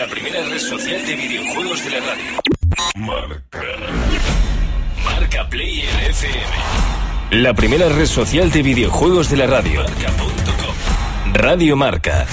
la primera red social de videojuegos de la radio. Marca. Marca Player FM. La primera red social de videojuegos de la radio. Marca.com. Radio Marca.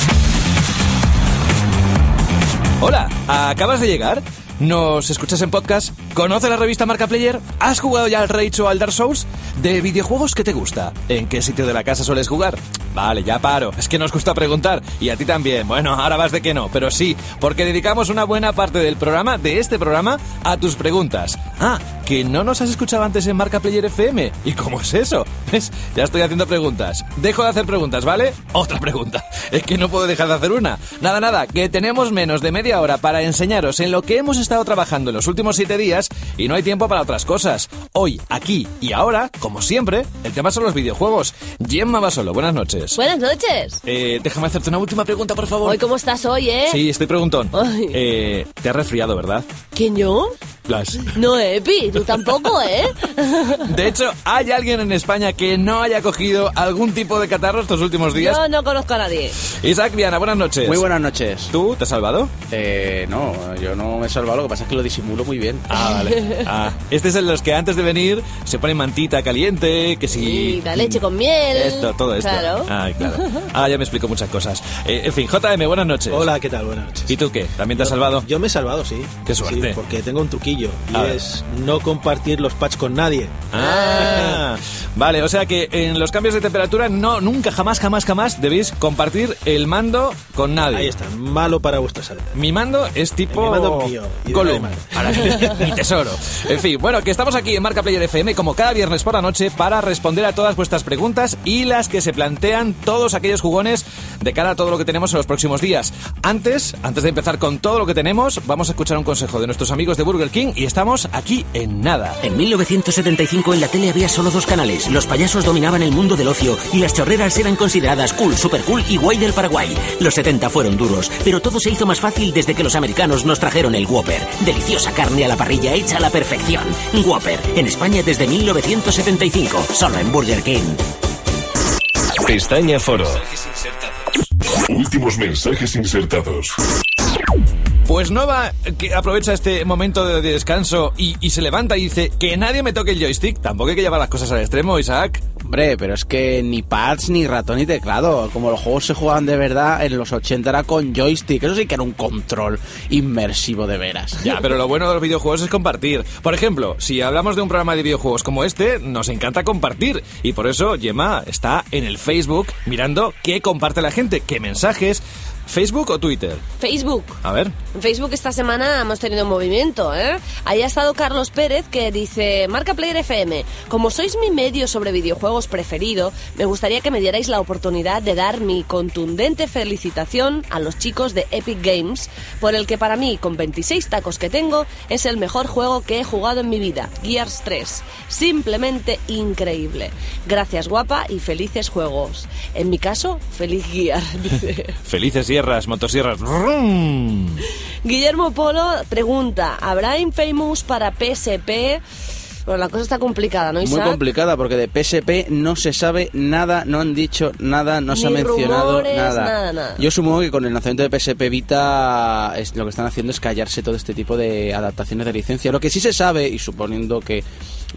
Hola, ¿acabas de llegar? ¿Nos escuchas en podcast? ¿Conoces la revista Marca Player? ¿Has jugado ya al Rage o al Dark Souls? ¿De videojuegos qué te gusta? ¿En qué sitio de la casa sueles jugar? Vale, ya paro. Es que nos gusta preguntar. Y a ti también. Bueno, ahora vas de que no, pero sí, porque dedicamos una buena parte del programa, de este programa, a tus preguntas. Ah, que no nos has escuchado antes en Marca Player FM. ¿Y cómo es eso? ¿Ves? Ya estoy haciendo preguntas. Dejo de hacer preguntas, ¿vale? Otra pregunta. Es que no puedo dejar de hacer una. Nada, nada, que tenemos menos de media hora para enseñaros en lo que hemos estado trabajando en los últimos siete días y no hay tiempo para otras cosas. Hoy, aquí y ahora, como siempre, el tema son los videojuegos. Gemma Basolo, buenas noches. Buenas noches. Eh, déjame hacerte una última pregunta, por favor. Hoy, ¿cómo estás hoy, eh? Sí, estoy preguntón. Eh, te has resfriado, ¿verdad? ¿Quién yo? No, Epi, tú tampoco, ¿eh? De hecho, ¿hay alguien en España que no haya cogido algún tipo de catarro estos últimos días? Yo no conozco a nadie. Isaac Viana, buenas noches. Muy buenas noches. ¿Tú te has salvado? Eh, no, yo no me he salvado, lo que pasa es que lo disimulo muy bien. Ah, vale. Ah, este es el de los que antes de venir se ponen mantita caliente, que si... Y la leche con miel. Esto, todo esto. Claro. Ah, claro. Ah, ya me explico muchas cosas. Eh, en fin, JM, buenas noches. Hola, ¿qué tal? Buenas noches. ¿Y tú qué? ¿También te has salvado? Yo me he salvado, sí. Qué suerte. Sí, porque tengo un truquillo y A ver. es no compartir los patch con nadie. Ah, vale, o sea que en los cambios de temperatura no, nunca, jamás, jamás, jamás debéis compartir el mando con nadie. Ahí está, malo para vuestra salud. Mi mando es tipo Mi mando mío, mi tesoro. En fin, bueno, que estamos aquí en Marca Player FM como cada viernes por la noche para responder a todas vuestras preguntas y las que se plantean todos aquellos jugones de cara a todo lo que tenemos en los próximos días. Antes, antes de empezar con todo lo que tenemos, vamos a escuchar un consejo de nuestros amigos de Burger King y estamos aquí en nada. En 1975 en la tele había solo dos canales. Los payasos dominaban el mundo del ocio y las chorreras eran consideradas cool, super cool y guay del Paraguay. Los 70 fueron duros, pero todo se hizo más fácil desde que los americanos nos trajeron el Whopper. Deliciosa carne a la parrilla hecha a la perfección. Whopper, en España desde 1975, solo en Burger King. Pestaña Foro. Últimos mensajes insertados. Pues Nova, que aprovecha este momento de de descanso y, y se levanta y dice que nadie me toque el joystick. Tampoco hay que llevar las cosas al extremo, Isaac. Hombre, pero es que ni pads, ni ratón, ni teclado. Como los juegos se jugaban de verdad, en los 80 era con joystick. Eso sí que era un control inmersivo de veras. Ya, pero lo bueno de los videojuegos es compartir. Por ejemplo, si hablamos de un programa de videojuegos como este, nos encanta compartir. Y por eso Gemma está en el Facebook mirando qué comparte la gente, qué mensajes. ¿Facebook o Twitter? Facebook. A ver. En Facebook esta semana hemos tenido un movimiento, ¿eh? Ahí ha estado Carlos Pérez que dice, Marca Player FM, como sois mi medio sobre videojuegos preferido, me gustaría que me dierais la oportunidad de dar mi contundente felicitación a los chicos de Epic Games por el que para mí, con 26 tacos que tengo, es el mejor juego que he jugado en mi vida, Gears 3. Simplemente increíble. Gracias guapa y felices juegos. En mi caso, feliz Gear, dice. Felices sierras, motosierras. ¡Rum! Guillermo Polo pregunta, ¿habrá Infamous para PSP? Bueno, la cosa está complicada, ¿no, Muy complicada porque de PSP no se sabe nada, no han dicho nada, no se ha mencionado rumores, nada. nada, nada. Yo supongo que con el lanzamiento de PSP Vita es, lo que están haciendo es callarse todo este tipo de adaptaciones de licencia. Lo que sí se sabe, y suponiendo que,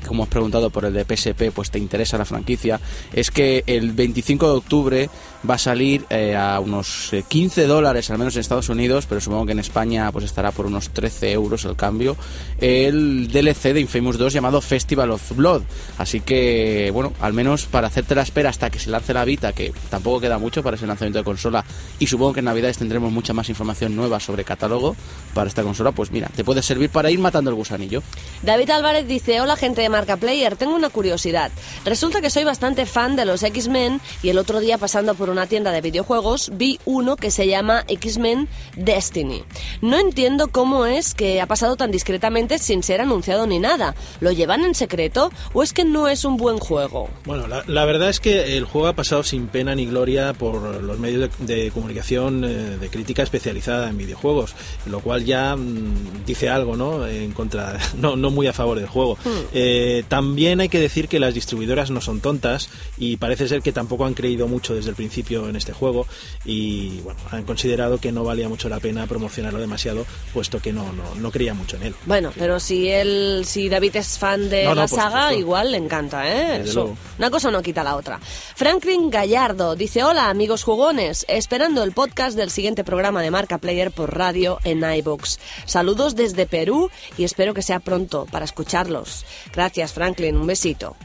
como has preguntado por el de PSP, pues te interesa la franquicia, es que el 25 de octubre va a salir eh, a unos eh, 15 dólares, al menos en Estados Unidos, pero supongo que en España pues estará por unos 13 euros el cambio, el DLC de Infamous 2 llamado Festival of Blood. Así que, bueno, al menos para hacerte la espera hasta que se lance la Vita, que tampoco queda mucho para ese lanzamiento de consola, y supongo que en Navidades tendremos mucha más información nueva sobre catálogo para esta consola, pues mira, te puede servir para ir matando el gusanillo. David Álvarez dice, hola gente de Marca Player, tengo una curiosidad. Resulta que soy bastante fan de los X-Men y el otro día pasando por una tienda de videojuegos vi uno que se llama X-Men Destiny. No entiendo cómo es que ha pasado tan discretamente sin ser anunciado ni nada. ¿Lo llevan en secreto o es que no es un buen juego? Bueno, la, la verdad es que el juego ha pasado sin pena ni gloria por los medios de, de comunicación eh, de crítica especializada en videojuegos, lo cual ya mm, dice algo, ¿no? En contra, no, no muy a favor del juego. Eh, también hay que decir que las distribuidoras no son tontas y parece ser que tampoco han creído mucho desde el principio principio en este juego y bueno, han considerado que no valía mucho la pena promocionarlo demasiado, puesto que no, no, no creía mucho en él. Bueno, pero si él, si David es fan de No, no, la saga, igual le encanta, ¿eh? Eso. Una cosa no quita la otra. Franklin Gallardo dice, hola amigos jugones, esperando el podcast del siguiente programa de Marca Player por radio en iVoox. Saludos desde Perú y espero que sea pronto para escucharlos. Gracias Franklin, un besito.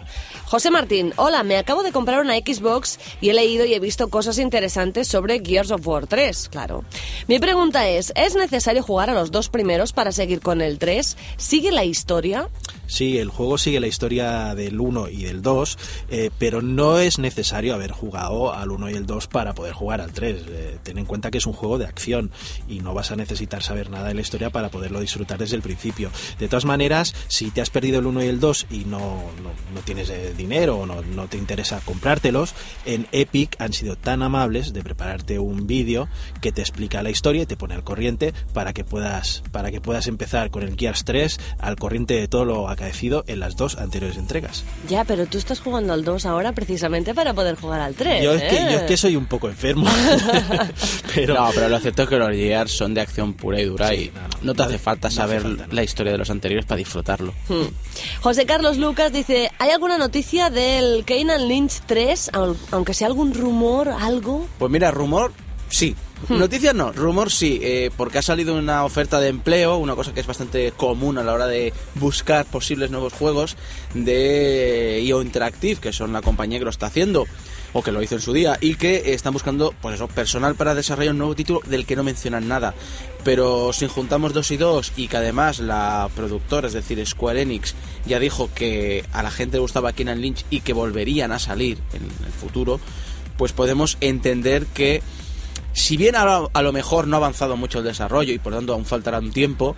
José Martín, hola, me acabo de comprar una Xbox y he leído y he visto cosas interesantes sobre Gears of War 3, claro. Mi pregunta es, ¿es necesario jugar a los dos primeros para seguir con el 3? ¿Sigue la historia? Sí, el juego sigue la historia del 1 y del 2, eh, pero no es necesario haber jugado al 1 y el 2 para poder jugar al 3. Eh, ten en cuenta que es un juego de acción y no vas a necesitar saber nada de la historia para poderlo disfrutar desde el principio. De todas maneras, si te has perdido el 1 y el 2 y no, no, tienes eh, dinero o no, no te interesa comprártelos, en Epic han sido tan amables de prepararte un vídeo que te explica la historia y te pone al corriente para que puedas, para que puedas empezar con el Gears 3 al corriente de todo lo acaecido en las dos anteriores entregas. Ya, pero tú estás jugando al 2 ahora precisamente para poder jugar al 3. Yo es, que, ¿eh? yo es que soy un poco enfermo. pero No, pero lo cierto es que los Gears son de acción pura y dura y no, no. No te hace falta no hace saber falta, la historia de los anteriores para disfrutarlo. Hmm. José Carlos Lucas dice, ¿hay alguna noticia del Kane Lynch 3? Au- Aunque sea algún rumor, algo. Pues mira, rumor, sí. Noticias no, rumor sí, eh, porque ha salido una oferta de empleo, una cosa que es bastante común a la hora de buscar posibles nuevos juegos de IO Interactive, que son la compañía que lo está haciendo, o que lo hizo en su día, y que están buscando, pues eso, personal para desarrollar un nuevo título del que no mencionan nada. Pero si juntamos dos y dos, y que además la productora, es decir, Square Enix, ya dijo que a la gente le gustaba Kenan Lynch y que volverían a salir en el futuro, pues podemos entender que si bien a lo, a lo mejor no ha avanzado mucho el desarrollo y por tanto aún faltará un tiempo,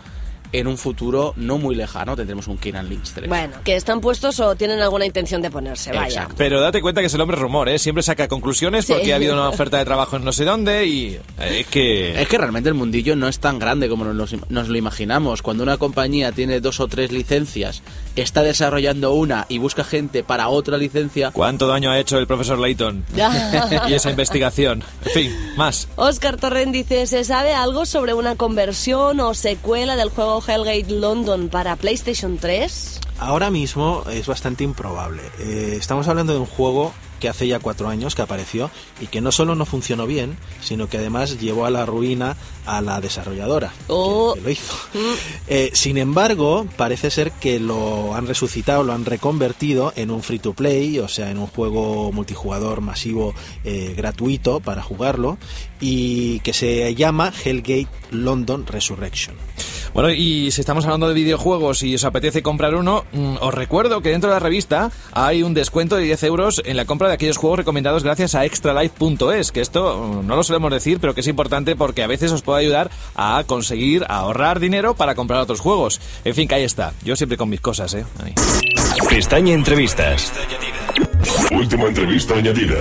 en un futuro no muy lejano tendremos un Kenan Lynch 3. Bueno, que están puestos o tienen alguna intención de ponerse, vaya. Exacto. Pero date cuenta que es el hombre rumor, ¿eh? Siempre saca conclusiones Sí. porque ha habido una oferta de trabajo en no sé dónde y eh, es que... Es que realmente el mundillo no es tan grande como nos, nos lo imaginamos. Cuando una compañía tiene dos o tres licencias, está desarrollando una y busca gente para otra licencia, ¿Cuánto daño ha hecho el profesor Layton? y esa investigación. En fin, más. Oscar Torrent dice, ¿se sabe algo sobre una conversión o secuela del juego Hellgate London para PlayStation 3? Ahora mismo es bastante improbable. Eh, estamos hablando de un juego que hace ya cuatro años que apareció y que no solo no funcionó bien, sino que además llevó a la ruina a la desarrolladora Oh. que, que lo hizo. Eh, sin embargo, parece ser que lo han resucitado, lo han reconvertido en un free to play, o sea, en un juego multijugador masivo eh, gratuito para jugarlo y que se llama Hellgate London Resurrection. Bueno, y si estamos hablando de videojuegos y os apetece comprar uno, mm, os recuerdo que dentro de la revista hay un descuento de 10 euros en la compra de aquellos juegos recomendados gracias a extralife.es, que esto mm, no lo solemos decir, pero que es importante porque a veces os puede ayudar a conseguir ahorrar dinero para comprar otros juegos. En fin, que ahí está. Yo siempre con mis cosas, ¿eh? Ahí. Pestaña Entrevistas. Última entrevista añadida.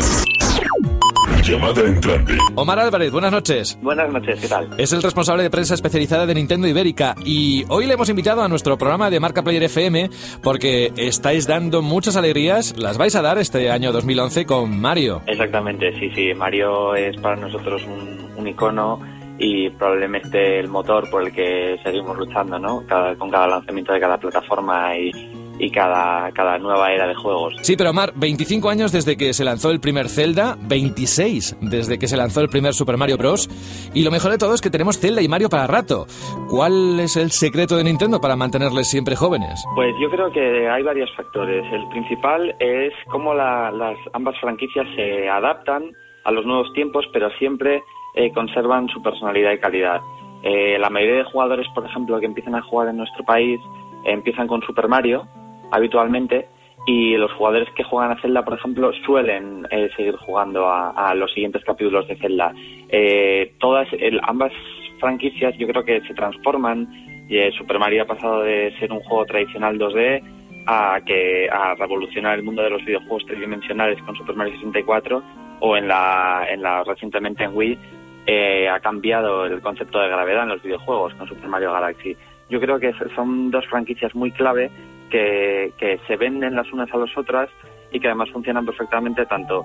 Llamada entrante. Omar Álvarez, buenas noches. Buenas noches, ¿qué tal? Es el responsable de prensa especializada de Nintendo Ibérica y hoy le hemos invitado a nuestro programa de Marca Player FM porque estáis dando muchas alegrías, las vais a dar este año 2011 con Mario. Exactamente, sí, sí. Mario es para nosotros un, un icono y probablemente el motor por el que seguimos luchando, ¿no? Cada- con cada lanzamiento de cada plataforma y, y cada, cada nueva era de juegos. Sí, pero Omar, 25 años desde que se lanzó el primer Zelda, 26 desde que se lanzó el primer Super Mario Bros. Y lo mejor de todo es que tenemos Zelda y Mario para rato. ¿Cuál es el secreto de Nintendo para mantenerles siempre jóvenes? Pues yo creo que hay varios factores. El principal es cómo la- las ambas franquicias se adaptan a los nuevos tiempos, pero siempre eh, conservan su personalidad y calidad. Eh, la mayoría de jugadores, por ejemplo, que empiezan a jugar en nuestro país, eh, empiezan con Super Mario habitualmente y los jugadores que juegan a Zelda, por ejemplo, suelen eh, seguir jugando a, los siguientes capítulos de Zelda. Eh, todas, el- ambas franquicias yo creo que se transforman y eh, Super Mario ha pasado de ser un juego tradicional 2D a que a revolucionar el mundo de los videojuegos tridimensionales con Super Mario 64 o en la, en la recientemente en Wii eh, ha cambiado el concepto de gravedad en los videojuegos con Super Mario Galaxy. Yo creo que son dos franquicias muy clave que, que se venden las unas a las otras y que además funcionan perfectamente tanto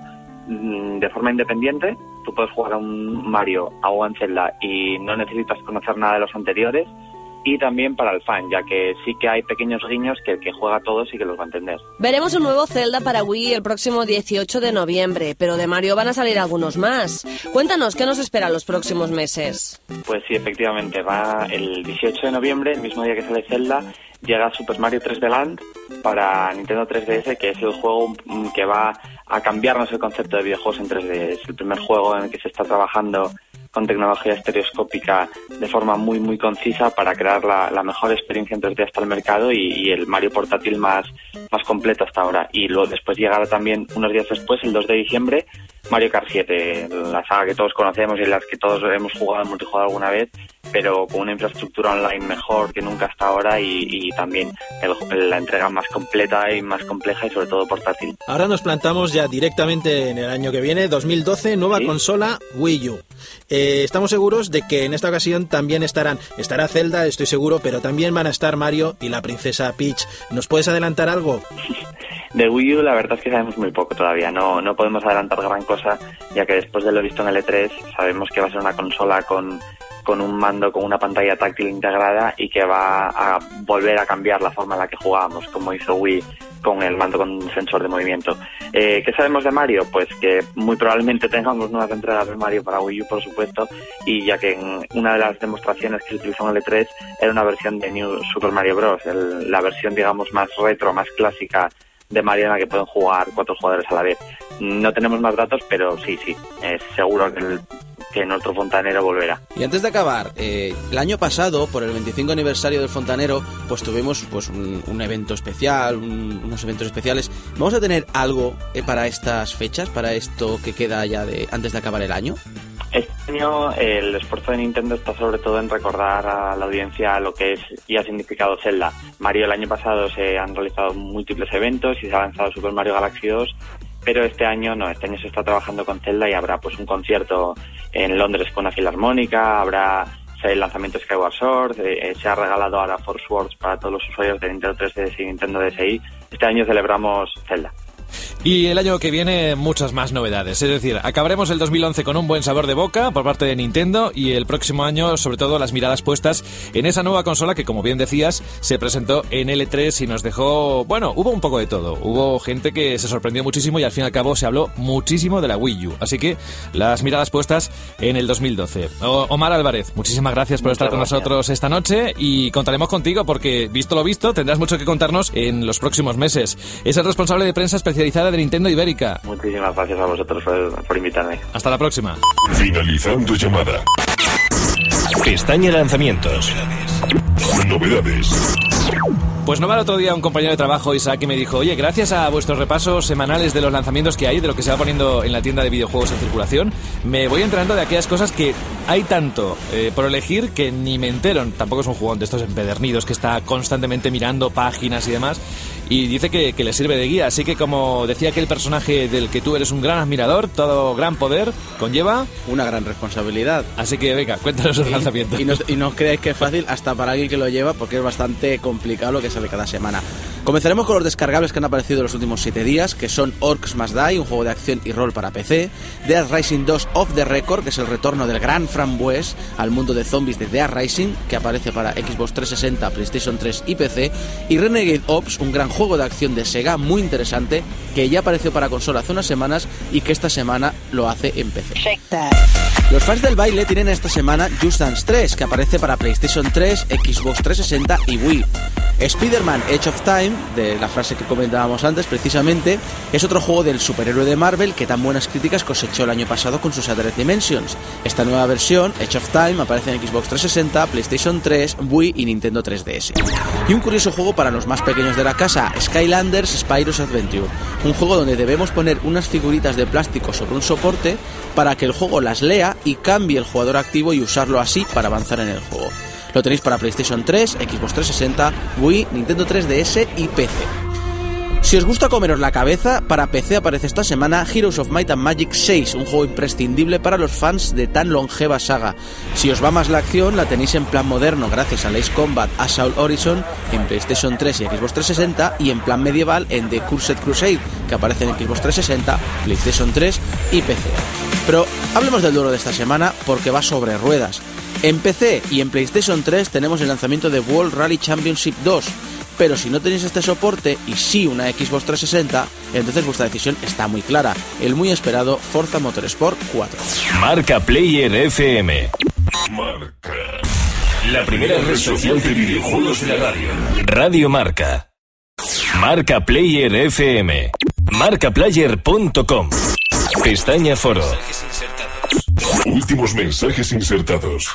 mm, de forma independiente. Tú puedes jugar a un Mario a un Zelda y no necesitas conocer nada de los anteriores. Y también para el fan, ya que sí que hay pequeños guiños que el que juega a todos sí que los va a entender. Veremos un nuevo Zelda para Wii el próximo 18 de noviembre, pero de Mario van a salir algunos más. Cuéntanos, ¿qué nos espera los próximos meses? Pues sí, efectivamente, va el 18 de noviembre, el mismo día que sale Zelda, llega Super Mario 3D Land para Nintendo 3DS, que es el juego mm, que va a cambiarnos el concepto de videojuegos en 3D. Es el primer juego en el que se está trabajando con tecnología estereoscópica de forma muy muy concisa para crear la, mejor experiencia en 3D hasta el mercado y, el Mario portátil más, más completo hasta ahora. Y luego después llegará también unos días después, el 2 de diciembre, Mario Kart 7, la saga que todos conocemos y las que todos hemos jugado en multijugador alguna vez, pero con una infraestructura online mejor que nunca hasta ahora y, y también el, la entrega más completa y más compleja y sobre todo portátil. Ahora nos plantamos ya directamente en el año que viene, 2012, nueva ¿Sí? consola Wii U. Eh, estamos seguros de que en esta ocasión también estarán, estará Zelda, estoy seguro, pero también van a estar Mario y la princesa Peach. ¿Nos puedes adelantar algo? De Wii U la verdad es que sabemos muy poco todavía, no, no podemos adelantar gran cosa, ya que después de lo visto en el E3 sabemos que va a ser una consola con, con un mando con una pantalla táctil integrada y que va a volver a cambiar la forma en la que jugábamos, como hizo Wii con el mando con sensor de movimiento. Eh, ¿Qué sabemos de Mario? Pues que muy probablemente tengamos nuevas entregas de Mario para Wii U, por supuesto, y ya que en una de las demostraciones que se utilizó en el E3 era una versión de New Super Mario Bros., el, la versión, digamos, más retro, más clásica de Mario en la que pueden jugar cuatro jugadores a la vez. No tenemos más datos, pero sí, sí, es seguro que el que nuestro fontanero volverá. Y antes de acabar, eh, el año pasado, por el 25 aniversario del fontanero, pues tuvimos pues un, un evento especial, un, unos eventos especiales. ¿Vamos a tener algo eh, para estas fechas, para esto que queda ya de antes de acabar el año? Este año el esfuerzo de Nintendo está sobre todo en recordar a la audiencia lo que es y ha significado Zelda. Mario el año pasado se han realizado múltiples eventos y se ha lanzado Super Mario Galaxy 2 pero este año no, este año se está trabajando con Zelda y habrá pues un concierto en Londres con una filarmónica, habrá el lanzamiento de Skyward Sword, eh, se ha regalado ahora Force Wars para todos los usuarios de Nintendo 3DS y Nintendo DSi. Este año celebramos Zelda. Y el año que viene muchas más novedades. Es decir, acabaremos el 2011 con un buen sabor de boca por parte de Nintendo y el próximo año, sobre todo, las miradas puestas en esa nueva consola que, como bien decías, se presentó en L3 y nos dejó... Bueno, hubo un poco de todo. Hubo gente que se sorprendió muchísimo y al fin y al cabo se habló muchísimo de la Wii U. Así que las miradas puestas en el 2012. O Omar Álvarez, muchísimas gracias por Muchas estar con gracias. nosotros esta noche y contaremos contigo porque, visto lo visto, tendrás mucho que contarnos en los próximos meses. Es el responsable de prensa especializada de Nintendo Ibérica. Muchísimas gracias a vosotros por, por invitarme. Hasta la próxima. Finalizando llamada. Pestaña lanzamientos. Novedades. Pues no va el otro día un compañero de trabajo, Isaac, que me dijo, oye, gracias a vuestros repasos semanales de los lanzamientos que hay, de lo que se va poniendo en la tienda de videojuegos en circulación, me voy enterando de aquellas cosas que hay tanto eh, por elegir que ni me entero. Tampoco es un jugón de estos empedernidos que está constantemente mirando páginas y demás. Y dice que, que le sirve de guía. Así que como decía aquel personaje del que tú eres un gran admirador, todo gran poder conlleva... Una gran responsabilidad. Así que venga, cuéntanos los lanzamientos. Y no, y no os creáis que es fácil hasta para alguien que lo lleva porque es bastante complicado lo que sale cada semana. Comenzaremos con los descargables que han aparecido en los últimos 7 días, que son Orcs Must Die, un juego de acción y rol para PC, Dead Rising 2 Off the Record, que es el retorno del gran frambués al mundo de zombies de Dead Rising, que aparece para Xbox 360, PlayStation 3 y PC, y Renegade Ops, un gran juego de acción de Sega muy interesante, que ya apareció para consola hace unas semanas y que esta semana lo hace en PC. Los fans del baile tienen esta semana Just Dance 3, que aparece para PlayStation 3, Xbox 360 y Wii. Spider-Man Edge of Time, de la frase que comentábamos antes precisamente, es otro juego del superhéroe de Marvel que tan buenas críticas cosechó el año pasado con sus Shattered Dimensions. Esta nueva versión, Edge of Time, aparece en Xbox 360, PlayStation 3, Wii y Nintendo 3DS. Y un curioso juego para los más pequeños de la casa, Skylanders Spyro's Adventure, un juego donde debemos poner unas figuritas de plástico sobre un soporte para que el juego las lea y cambie el jugador activo y usarlo así para avanzar en el juego. Lo tenéis para PlayStation 3, Xbox 360, Wii, Nintendo 3DS y PC. Si os gusta comeros la cabeza, para PC aparece esta semana Heroes of Might and Magic 6, un juego imprescindible para los fans de tan longeva saga. Si os va más la acción, la tenéis en plan moderno gracias a Ace Combat Assault Horizon en PlayStation 3 y Xbox 360 y en plan medieval en The Cursed Crusade, que aparece en Xbox 360, PlayStation 3 y PC. Pero hablemos del duro de esta semana porque va sobre ruedas. En PC y en PlayStation 3 tenemos el lanzamiento de World Rally Championship 2, pero si no tenéis este soporte y sí una Xbox 360, entonces vuestra decisión está muy clara, el muy esperado Forza Motorsport 4. Marca Player FM. Marca. La primera red social de videojuegos de la radio. Radio Marca. Marca Player FM. Marcaplayer.com. Pestaña Foro. Últimos mensajes insertados.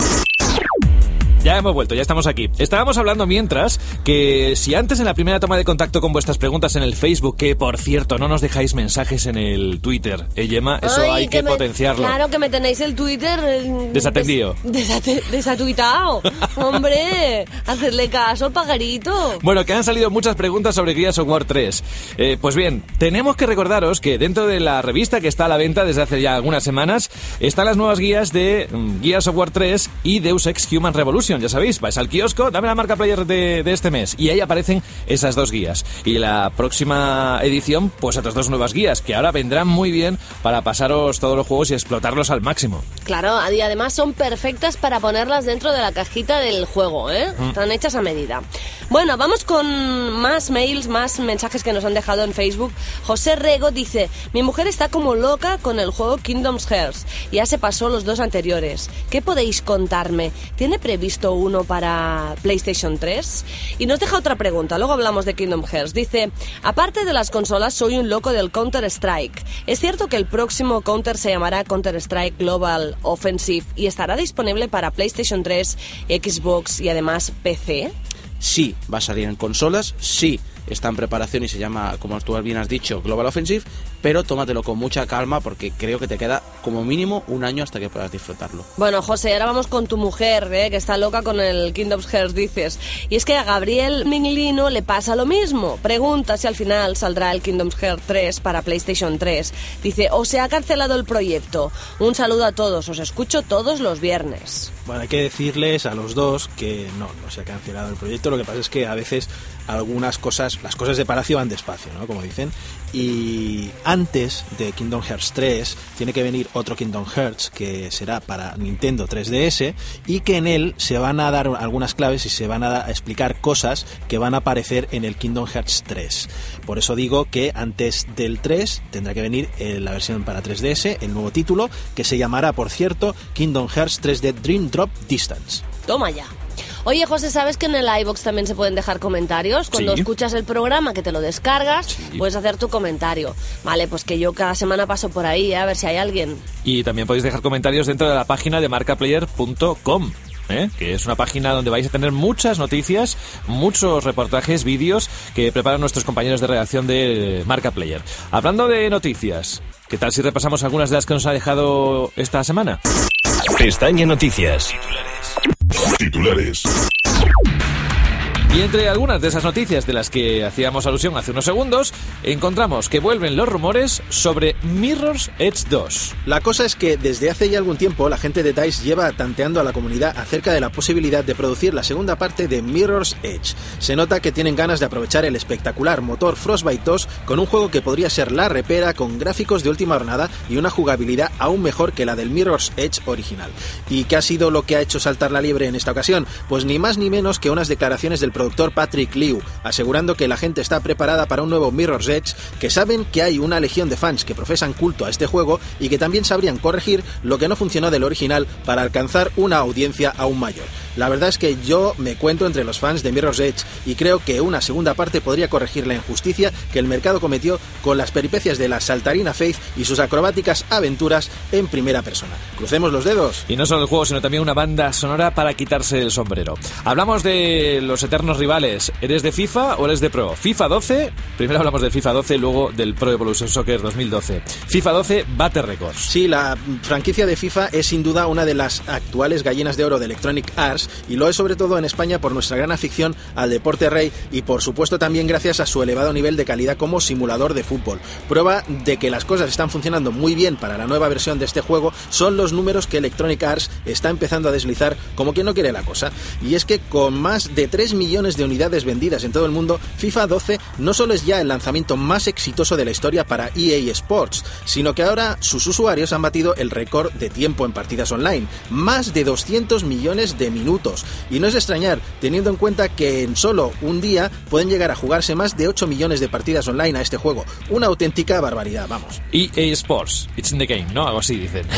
Ya hemos vuelto, ya estamos aquí. Estábamos hablando mientras que si antes en la primera toma de contacto con vuestras preguntas en el Facebook, que por cierto no nos dejáis mensajes en el Twitter, ¿eh, Gemma? Eso Ay, hay que, me- potenciarlo. Claro que me tenéis el Twitter... eh, Desatendido. des- desate- desatuitado. Hombre, hacerle caso al pajarito. Bueno, que han salido muchas preguntas sobre Gears of War 3. Eh, pues bien, tenemos que recordaros que dentro de la revista que está a la venta desde hace ya algunas semanas están las nuevas guías de mm, Gears of War 3 y Deus Ex Human Revolution. Ya sabéis, vais al kiosco, dame la marca player de, de este mes y ahí aparecen esas dos guías. Y la próxima edición, pues otras dos nuevas guías que ahora vendrán muy bien para pasaros todos los juegos y explotarlos al máximo. Claro, y además son perfectas para ponerlas dentro de la cajita del juego, ¿eh? Mm. Están hechas a medida. Bueno, vamos con más mails, más mensajes que nos han dejado en Facebook. José Rego dice, mi mujer está como loca con el juego Kingdom's Hearts. Ya se pasó los dos anteriores. ¿Qué podéis contarme? ¿Tiene previsto uno para PlayStation 3? Y nos deja otra pregunta, luego hablamos de Kingdom Hearts. Dice, aparte de las consolas, soy un loco del Counter-Strike. ¿Es cierto que el próximo Counter se llamará Counter-Strike Global Offensive y estará disponible para PlayStation 3, Xbox y además PC? Sí, va a salir en consolas, sí, está en preparación y se llama, como tú bien has dicho, Global Offensive, pero tómatelo con mucha calma porque creo que te queda como mínimo un año hasta que puedas disfrutarlo. Bueno, José, ahora vamos con tu mujer, ¿eh? que está loca con el Kingdom's Hearts, dices. Y es que a Gabriel Minglino le pasa lo mismo. Pregunta si al final saldrá el Kingdom's Hearts 3 para PlayStation 3. Dice, o se ha cancelado el proyecto. Un saludo a todos, os escucho todos los viernes. Bueno, hay que decirles a los dos que no, no se ha cancelado el proyecto. Lo que pasa es que a veces algunas cosas, las cosas de Palacio van despacio, ¿no? Como dicen. Y antes de Kingdom Hearts 3 tiene que venir otro Kingdom Hearts que será para Nintendo 3DS y que en él se van a dar algunas claves y se van a, explicar cosas que van a aparecer en el Kingdom Hearts 3. Por eso digo que antes del 3 tendrá que venir la versión para 3DS, el nuevo título, que se llamará, por cierto, Kingdom Hearts 3D Dream Drop Distance. Toma ya. Oye, José, ¿sabes que en el iBox también se pueden dejar comentarios? Cuando Sí. escuchas el programa, que te lo descargas, Sí. puedes hacer tu comentario. Vale, pues que yo cada semana paso por ahí, ¿eh? a ver si hay alguien. Y también podéis dejar comentarios dentro de la página de marcaplayer.com. ¿eh? que es una página donde vais a tener muchas noticias, muchos reportajes, vídeos que preparan nuestros compañeros de redacción de Marca Player. Hablando de noticias, ¿qué tal si repasamos algunas de las que nos ha dejado esta semana? Pestaña Noticias. Titulares. Y entre algunas de esas noticias de las que hacíamos alusión hace unos segundos, encontramos que vuelven los rumores sobre Mirror's Edge 2. La cosa es que desde hace ya algún tiempo la gente de DICE lleva tanteando a la comunidad acerca de la posibilidad de producir la segunda parte de Mirror's Edge. Se nota que tienen ganas de aprovechar el espectacular motor Frostbite 2 con un juego que podría ser la repera con gráficos de última jornada y una jugabilidad aún mejor que la del Mirror's Edge original. ¿Y qué ha sido lo que ha hecho saltar la liebre en esta ocasión? Pues ni más ni menos que unas declaraciones del productor Patrick Liu, asegurando que la gente está preparada para un nuevo Mirror's Edge, que saben que hay una legión de fans que profesan culto a este juego y que también sabrían corregir lo que no funcionó del original para alcanzar una audiencia aún mayor. La verdad es que yo me cuento entre los fans de Mirror's Edge y creo que una segunda parte podría corregir la injusticia que el mercado cometió con las peripecias de la saltarina Faith y sus acrobáticas aventuras en primera persona. Crucemos los dedos. Y no solo el juego, sino también una banda sonora para quitarse el sombrero. Hablamos de los eternos los rivales. ¿Eres de FIFA o eres de Pro? FIFA 12, primero hablamos del FIFA 12, luego del Pro Evolution Soccer 2012. FIFA 12 bate récords. Sí, la franquicia de FIFA es sin duda una de las actuales gallinas de oro de Electronic Arts y lo es sobre todo en España por nuestra gran afición al deporte rey y por supuesto también gracias a su elevado nivel de calidad como simulador de fútbol. Prueba de que las cosas están funcionando muy bien para la nueva versión de este juego son los números que Electronic Arts está empezando a deslizar como quien no quiere la cosa. Y es que con más de 3 millones de unidades vendidas en todo el mundo, FIFA 12 no solo es ya el lanzamiento más exitoso de la historia para EA Sports, sino que ahora sus usuarios han batido el récord de tiempo en partidas online, más de 200 millones de minutos. Y no es extrañar, teniendo en cuenta que en solo un día pueden llegar a jugarse más de 8 millones de partidas online a este juego. Una auténtica barbaridad, vamos. EA Sports, it's in the game, ¿no? Algo así dicen.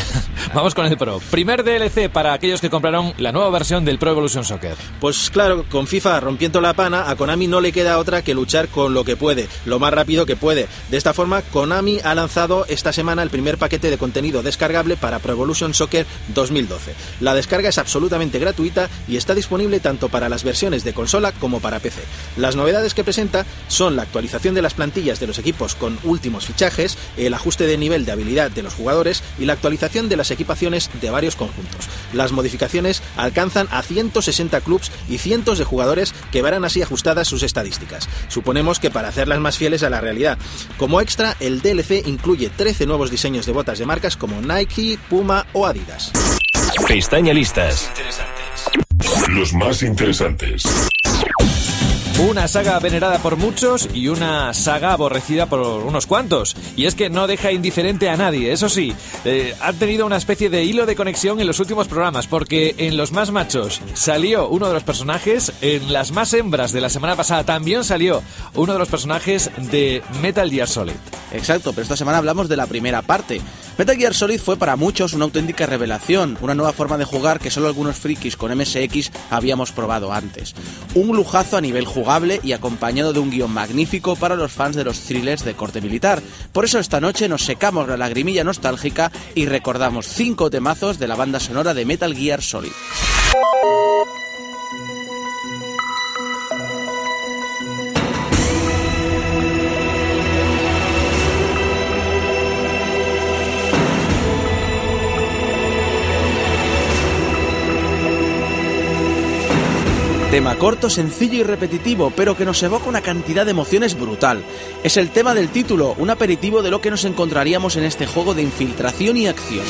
Vamos con el Pro. Primer DLC para aquellos que compraron la nueva versión del Pro Evolution Soccer. Pues claro, con FIFA rompiendo la pana, a Konami no le queda otra que luchar con lo que puede, lo más rápido que puede. De esta forma, Konami ha lanzado esta semana el primer paquete de contenido descargable para Pro Evolution Soccer 2012. La descarga es absolutamente gratuita y está disponible tanto para las versiones de consola como para PC. Las novedades que presenta son la actualización de las plantillas de los equipos con últimos fichajes, el ajuste de nivel de habilidad de los jugadores y la actualización de las equipaciones de varios conjuntos. Las modificaciones alcanzan a 160 clubes y cientos de jugadores que verán así ajustadas sus estadísticas. Suponemos que para hacerlas más fieles a la realidad. Como extra, el DLC incluye 13 nuevos diseños de botas de marcas como Nike, Puma o Adidas. Pestaña listas. Los más interesantes. Una saga venerada por muchos y una saga aborrecida por unos cuantos. Y es que no deja indiferente a nadie, eso sí. Eh, han tenido una especie de hilo de conexión en los últimos programas, porque en Los Más Machos salió uno de los personajes, en Las Más Hembras de la semana pasada también salió uno de los personajes de Metal Gear Solid. Exacto, pero esta semana hablamos de la primera parte. Metal Gear Solid fue para muchos una auténtica revelación, una nueva forma de jugar que solo algunos frikis con MSX habíamos probado antes. Un lujazo a nivel y acompañado de un guion magnífico para los fans de los thrillers de corte militar. Por eso esta noche nos secamos la lagrimilla nostálgica y recordamos cinco temazos de la banda sonora de Metal Gear Solid. Tema corto, sencillo y repetitivo, pero que nos evoca una cantidad de emociones brutal. Es el tema del título, un aperitivo de lo que nos encontraríamos en este juego de infiltración y acción.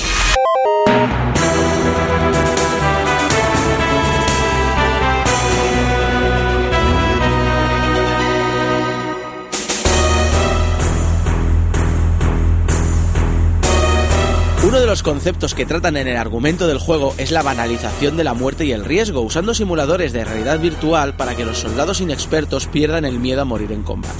Uno de los conceptos que tratan en el argumento del juego es la banalización de la muerte y el riesgo, usando simuladores de realidad virtual para que los soldados inexpertos pierdan el miedo a morir en combate.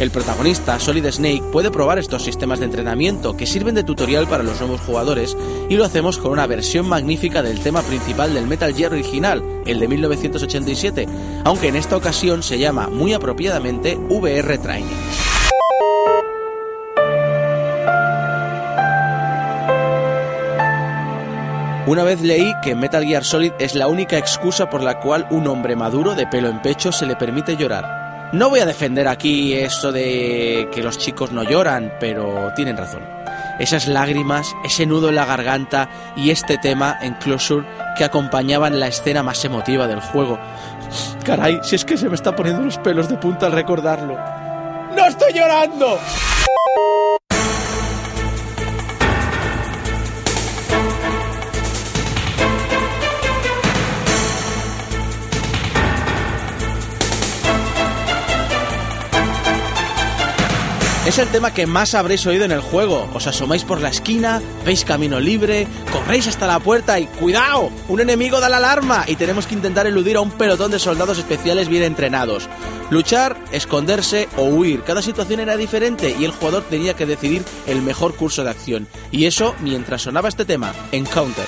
El protagonista, Solid Snake, puede probar estos sistemas de entrenamiento que sirven de tutorial para los nuevos jugadores y lo hacemos con una versión magnífica del tema principal del Metal Gear original, el de 1987, aunque en esta ocasión se llama muy apropiadamente VR Training. Una vez leí que Metal Gear Solid es la única excusa por la cual un hombre maduro de pelo en pecho se le permite llorar. No voy a defender aquí eso de que los chicos no lloran, pero tienen razón. Esas lágrimas, ese nudo en la garganta y este tema en Closure que acompañaban la escena más emotiva del juego. Caray, si es que se me está poniendo los pelos de punta al recordarlo. ¡No estoy llorando! Es el tema que más habréis oído en el juego. Os asomáis por la esquina, veis camino libre, corréis hasta la puerta y ¡cuidado! Un enemigo da la alarma y tenemos que intentar eludir a un pelotón de soldados especiales bien entrenados. Luchar, esconderse o huir. Cada situación era diferente y el jugador tenía que decidir el mejor curso de acción. Y eso mientras sonaba este tema, Encounter.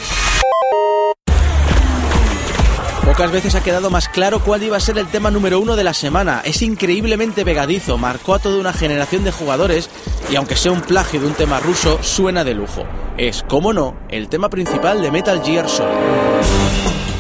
Pocas veces ha quedado más claro cuál iba a ser el tema número uno de la semana. Es increíblemente pegadizo, marcó a toda una generación de jugadores y aunque sea un plagio de un tema ruso, suena de lujo. Es, como no, el tema principal de Metal Gear Solid.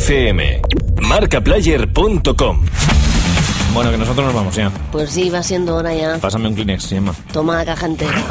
FM. Marcaplayer.com. Bueno, que nosotros nos vamos ya. Pues sí, va siendo hora ya. Pásame un Kleenex, Gemma. Toma la caja entera.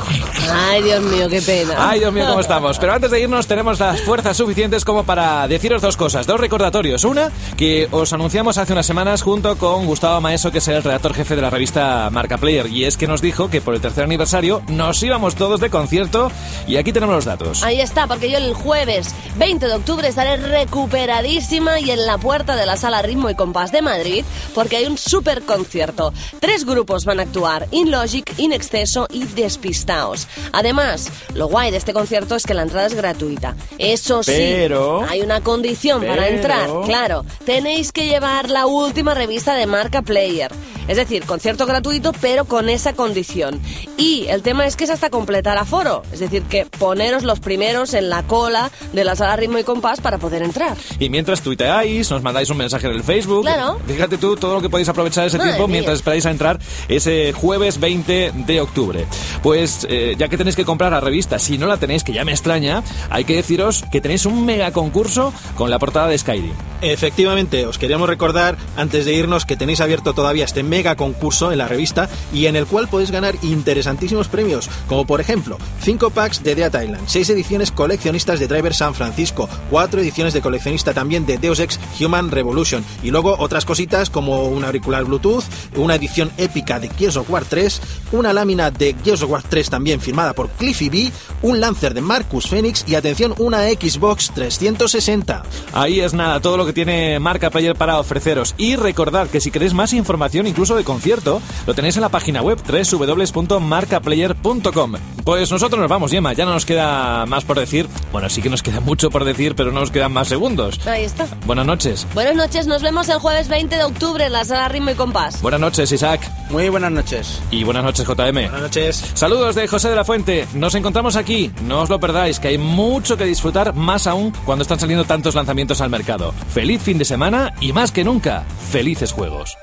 Ay, Dios mío, qué pena. Ay, Dios mío, ¿cómo estamos? Pero antes de irnos tenemos las fuerzas suficientes como para deciros dos cosas, dos recordatorios. Una, que os anunciamos hace unas semanas junto con Gustavo Maeso, que es el redactor jefe de la revista Marca Player, y es que nos dijo que por el tercer aniversario nos íbamos todos de concierto y aquí tenemos los datos. Ahí está, porque yo el jueves 20 de octubre estaré recuperadísima y en la puerta de la sala Ritmo y Compás de Madrid, porque hay un super concierto. Tres grupos van a actuar, Inlogic, In Exceso y Despistaos. Además, lo guay de este concierto es que la entrada es gratuita. Eso sí, Pero- hay una condición para Pero- entrar. Claro, tenéis que llevar la última revista de marca Player. Es decir, concierto gratuito, pero con esa condición. Y el tema es que es hasta completar aforo. Es decir, que poneros los primeros en la cola de la sala Ritmo y Compás para poder entrar. Y mientras tuiteáis, nos mandáis un mensaje en el Facebook. Claro. Fíjate tú todo lo que podéis aprovechar ese Madre tiempo mía. mientras esperáis a entrar ese jueves 20 de octubre. Pues eh, ya que tenéis que comprar la revista, si no la tenéis, que ya me extraña, hay que deciros que tenéis un mega concurso con la portada de Skyrim. Efectivamente, os queríamos recordar antes de irnos que tenéis abierto todavía este mega concurso en la revista y en el cual podéis ganar interesantísimos premios, como por ejemplo 5 packs de Dead Island, 6 ediciones coleccionistas de Driver San Francisco, 4 ediciones de coleccionista también de Deus Ex Human Revolution y luego otras cositas como un auricular Bluetooth, una edición épica de Gears of War 3, una lámina de Gears of War 3 también firmada por Cliffy B, un Lancer de Marcus Phoenix y atención una Xbox 360. Ahí es nada, todo lo que tiene Marca Player para ofreceros. Y recordad que si queréis más información, incluso de concierto, lo tenéis en la página web www.marcaplayer.com. Pues nosotros nos vamos, Gemma, ya no nos queda más por decir. Bueno, sí que nos queda mucho por decir, pero no nos quedan más segundos. Ahí está. Buenas noches. Buenas noches, nos vemos el jueves 20 de octubre en la sala Ritmo y Compás. Buenas noches, Isaac. Muy buenas noches. Y buenas noches, JM. Buenas noches. Saludos de José de la Fuente. Nos encontramos aquí. No os lo perdáis, que hay mucho que disfrutar, más aún cuando están saliendo tantos lanzamientos al mercado. Feliz fin de semana y más que nunca, felices juegos.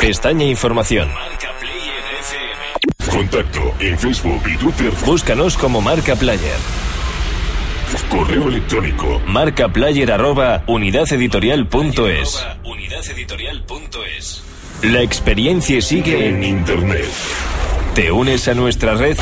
Pestaña Información. Contacto en Facebook y Twitter. Búscanos como Marca Player. Correo electrónico. Marcaplayer arroba unidadeditorial.es. La experiencia sigue En. Internet. ¿Te unes a nuestra red?